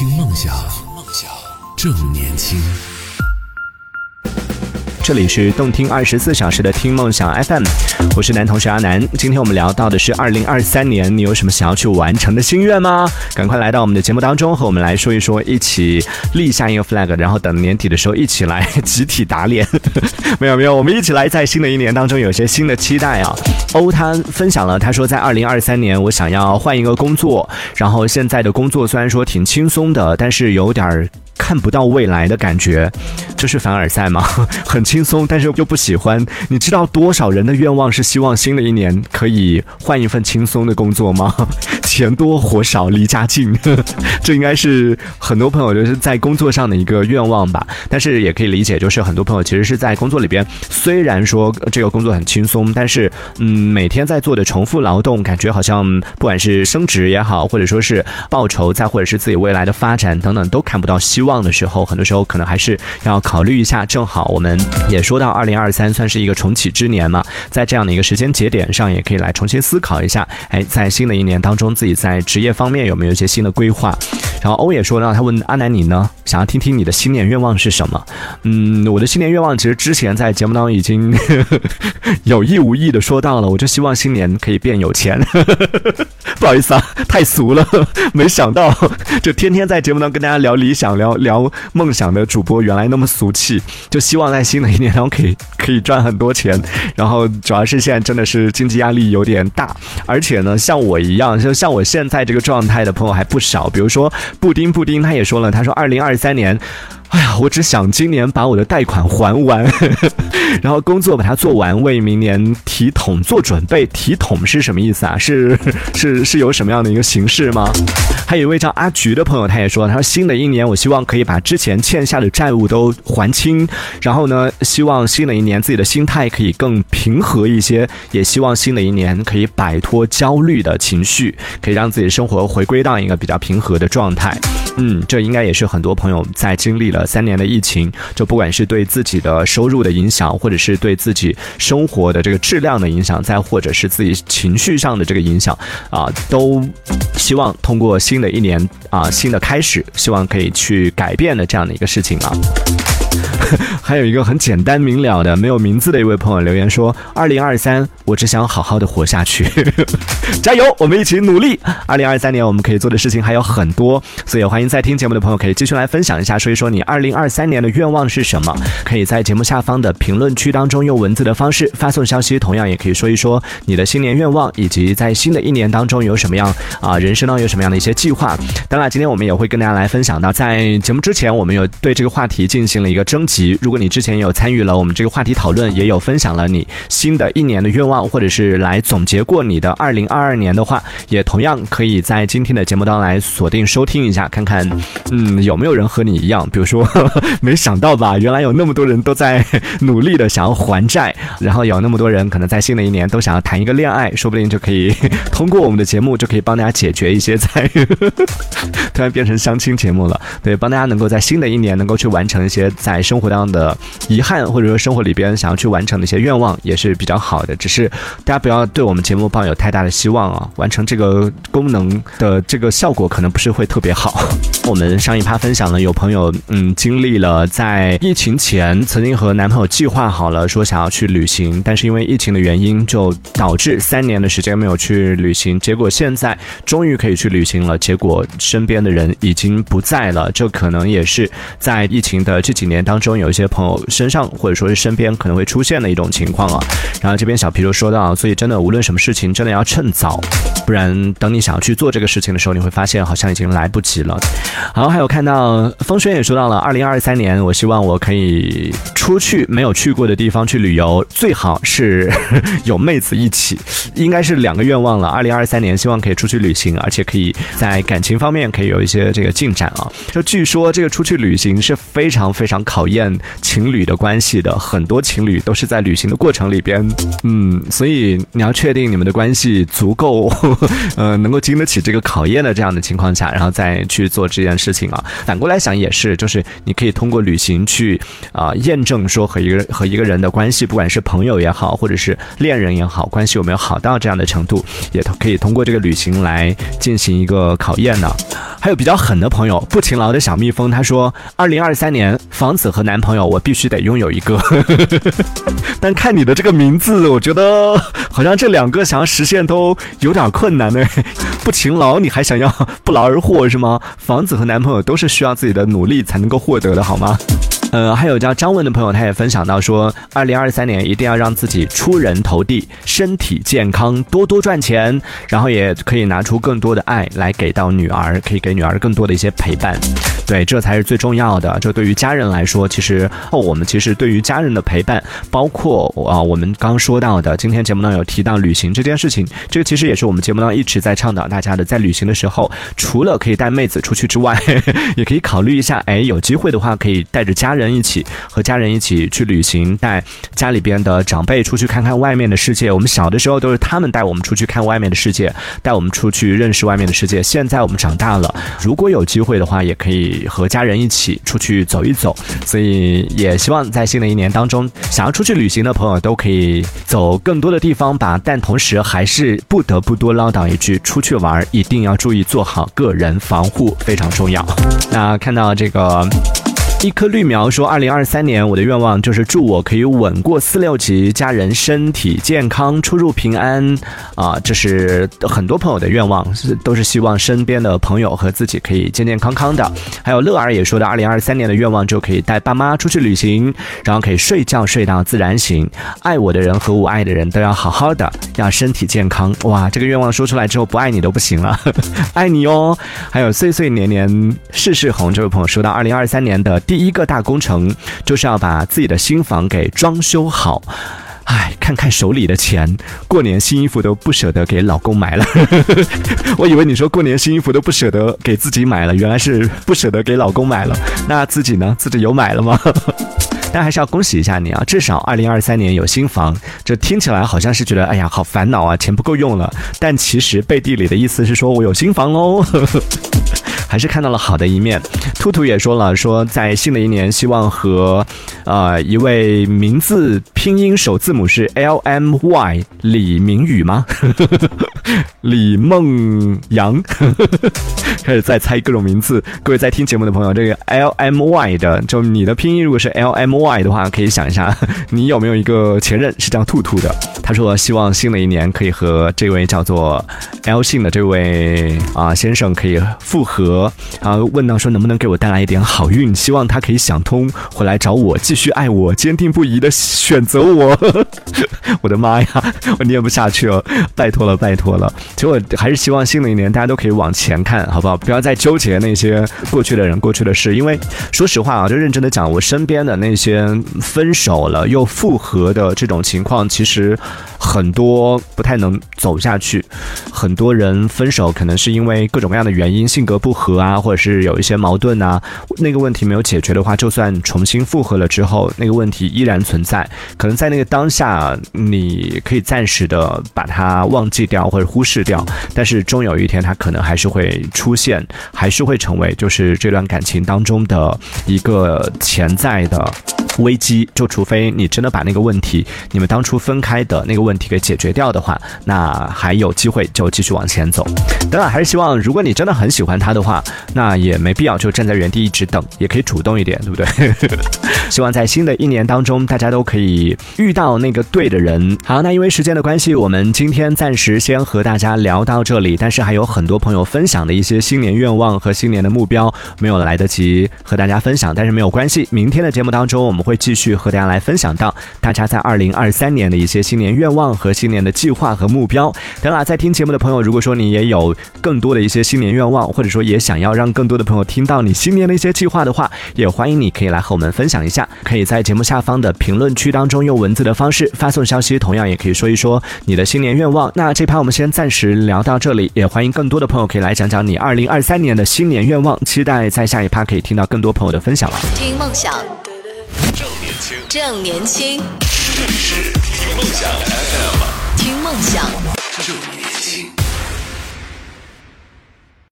听梦想，梦想正年轻。这里是动听二十四小时的听梦想 FM，我是男同学阿南。今天我们聊到的是二零二三年，你有什么想要去完成的心愿吗？赶快来到我们的节目当中，和我们来说一说，一起立下一个 flag，然后等年底的时候一起来 集体打脸。没有没有，我们一起来在新的一年当中有些新的期待啊。欧他分享了，他说在二零二三年我想要换一个工作，然后现在的工作虽然说挺轻松的，但是有点儿。看不到未来的感觉，这是凡尔赛吗？很轻松，但是又不喜欢。你知道多少人的愿望是希望新的一年可以换一份轻松的工作吗？钱多活少离家近，这应该是很多朋友就是在工作上的一个愿望吧。但是也可以理解，就是很多朋友其实是在工作里边，虽然说这个工作很轻松，但是嗯，每天在做的重复劳动，感觉好像不管是升职也好，或者说是报酬，再或者是自己未来的发展等等，都看不到希望。的时候，很多时候可能还是要考虑一下。正好我们也说到二零二三算是一个重启之年嘛，在这样的一个时间节点上，也可以来重新思考一下。哎，在新的一年当中，自己在职业方面有没有一些新的规划？然后欧也说让，他问阿南你呢，想要听听你的新年愿望是什么？嗯，我的新年愿望其实之前在节目当中已经 有意无意的说到了，我就希望新年可以变有钱。不好意思啊，太俗了，没想到就天天在节目当中跟大家聊理想、聊聊梦想的主播原来那么俗气。就希望在新的一年当中可以可以赚很多钱，然后主要是现在真的是经济压力有点大，而且呢，像我一样，就像我现在这个状态的朋友还不少，比如说。布丁布丁，他也说了，他说二零二三年。哎呀，我只想今年把我的贷款还完，然后工作把它做完，为明年提桶做准备。提桶是什么意思啊？是是是有什么样的一个形式吗？还有一位叫阿菊的朋友，他也说，他说新的一年，我希望可以把之前欠下的债务都还清，然后呢，希望新的一年自己的心态可以更平和一些，也希望新的一年可以摆脱焦虑的情绪，可以让自己的生活回归到一个比较平和的状态。嗯，这应该也是很多朋友在经历了三年的疫情，就不管是对自己的收入的影响，或者是对自己生活的这个质量的影响，再或者是自己情绪上的这个影响，啊，都希望通过新的一年啊，新的开始，希望可以去改变的这样的一个事情啊。还有一个很简单明了的没有名字的一位朋友留言说：“二零二三，我只想好好的活下去，加油，我们一起努力。二零二三年我们可以做的事情还有很多，所以欢迎在听节目的朋友可以继续来分享一下，说一说你二零二三年的愿望是什么？可以在节目下方的评论区当中用文字的方式发送消息，同样也可以说一说你的新年愿望，以及在新的一年当中有什么样啊人生当中有什么样的一些计划。当然，今天我们也会跟大家来分享到，在节目之前我们有对这个话题进行了一个征集，如果你之前有参与了我们这个话题讨论，也有分享了你新的一年的愿望，或者是来总结过你的二零二二年的话，也同样可以在今天的节目当中来锁定收听一下，看看嗯有没有人和你一样，比如说没想到吧，原来有那么多人都在努力的想要还债，然后有那么多人可能在新的一年都想要谈一个恋爱，说不定就可以通过我们的节目就可以帮大家解决一些在 突然变成相亲节目了，对，帮大家能够在新的一年能够去完成一些在在生活当中的。遗憾，或者说生活里边想要去完成的一些愿望，也是比较好的。只是大家不要对我们节目抱有太大的希望啊！完成这个功能的这个效果可能不是会特别好。我们上一趴分享了，有朋友嗯经历了在疫情前曾经和男朋友计划好了说想要去旅行，但是因为疫情的原因，就导致三年的时间没有去旅行。结果现在终于可以去旅行了，结果身边的人已经不在了。这可能也是在疫情的这几年当中有一些朋。友身上或者说是身边可能会出现的一种情况啊，然后这边小皮就说到，所以真的无论什么事情，真的要趁早，不然等你想要去做这个事情的时候，你会发现好像已经来不及了。好，还有看到风轩也说到了，二零二三年，我希望我可以出去没有去过的地方去旅游，最好是 有妹子一起，应该是两个愿望了。二零二三年希望可以出去旅行，而且可以在感情方面可以有一些这个进展啊。就据说这个出去旅行是非常非常考验。情侣的关系的，很多情侣都是在旅行的过程里边，嗯，所以你要确定你们的关系足够，呃，能够经得起这个考验的这样的情况下，然后再去做这件事情啊。反过来想也是，就是你可以通过旅行去啊验证说和一个和一个人的关系，不管是朋友也好，或者是恋人也好，关系有没有好到这样的程度，也可以通过这个旅行来进行一个考验呢。还有比较狠的朋友，不勤劳的小蜜蜂，他说：“二零二三年房子子和男朋友，我必须得拥有一个。”但看你的这个名字，我觉得好像这两个想要实现都有点困难呢。不勤劳，你还想要不劳而获是吗？房子和男朋友都是需要自己的努力才能够获得的，好吗？呃，还有叫张文的朋友，他也分享到说，二零二三年一定要让自己出人头地，身体健康，多多赚钱，然后也可以拿出更多的爱来给到女儿，可以给女儿更多的一些陪伴。对，这才是最重要的。这对于家人来说，其实哦，我们其实对于家人的陪伴，包括啊，我们刚说到的，今天节目呢有提到旅行这件事情，这个其实也是我们节目呢一直在倡导大家的，在旅行的时候，除了可以带妹子出去之外，也可以考虑一下，哎，有机会的话，可以带着家人。人一起和家人一起去旅行，带家里边的长辈出去看看外面的世界。我们小的时候都是他们带我们出去看外面的世界，带我们出去认识外面的世界。现在我们长大了，如果有机会的话，也可以和家人一起出去走一走。所以也希望在新的一年当中，想要出去旅行的朋友都可以走更多的地方吧。但同时还是不得不多唠叨一句：出去玩一定要注意做好个人防护，非常重要。那看到这个。一颗绿苗说：“二零二三年，我的愿望就是祝我可以稳过四六级，家人身体健康，出入平安。啊，这是很多朋友的愿望，是都是希望身边的朋友和自己可以健健康康的。还有乐儿也说的，二零二三年的愿望就可以带爸妈出去旅行，然后可以睡觉睡到自然醒。爱我的人和我爱的人都要好好的，要身体健康。哇，这个愿望说出来之后，不爱你都不行了，爱你哦。还有岁岁年年事事红这位朋友说到，二零二三年的。”第一个大工程就是要把自己的新房给装修好，哎，看看手里的钱，过年新衣服都不舍得给老公买了。我以为你说过年新衣服都不舍得给自己买了，原来是不舍得给老公买了。那自己呢？自己有买了吗？但还是要恭喜一下你啊，至少二零二三年有新房。这听起来好像是觉得哎呀好烦恼啊，钱不够用了。但其实背地里的意思是说我有新房喽。还是看到了好的一面。兔兔也说了，说在新的一年，希望和，呃，一位名字拼音首字母是 L M Y 李明宇吗？李梦阳，开始在猜各种名字。各位在听节目的朋友，这个 L M Y 的，就你的拼音如果是 L M Y 的话，可以想一下，你有没有一个前任是叫兔兔的？他说希望新的一年可以和这位叫做 L 姓的这位啊先生可以复合，然后问到说能不能给我带来一点好运，希望他可以想通，回来找我继续爱我，坚定不移的选择我。我的妈呀，我念不下去了，拜托了，拜托。了，其实我还是希望新的一年大家都可以往前看，好不好？不要再纠结那些过去的人、过去的事。因为说实话啊，就认真的讲，我身边的那些分手了又复合的这种情况，其实很多不太能走下去。很多人分手可能是因为各种各样的原因，性格不合啊，或者是有一些矛盾啊。那个问题没有解决的话，就算重新复合了之后，那个问题依然存在。可能在那个当下，你可以暂时的把它忘记掉，或。忽视掉，但是终有一天，他可能还是会出现，还是会成为就是这段感情当中的一个潜在的危机。就除非你真的把那个问题，你们当初分开的那个问题给解决掉的话，那还有机会就继续往前走。当然，还是希望如果你真的很喜欢他的话，那也没必要就站在原地一直等，也可以主动一点，对不对？希望在新的一年当中，大家都可以遇到那个对的人。好，那因为时间的关系，我们今天暂时先和大家聊到这里。但是还有很多朋友分享的一些新年愿望和新年的目标没有来得及和大家分享，但是没有关系，明天的节目当中我们会继续和大家来分享到大家在二零二三年的一些新年愿望和新年的计划和目标。等啦，在听节目的朋友，如果说你也有更多的一些新年愿望，或者说也想要让更多的朋友听到你新年的一些计划的话，也欢迎你可以来和我们分享一下。可以在节目下方的评论区当中用文字的方式发送消息，同样也可以说一说你的新年愿望。那这盘我们先暂时聊到这里，也欢迎更多的朋友可以来讲讲你二零二三年的新年愿望。期待在下一趴可以听到更多朋友的分享了。听梦想。正年轻，正年轻，这里是听梦想 FM，听梦想。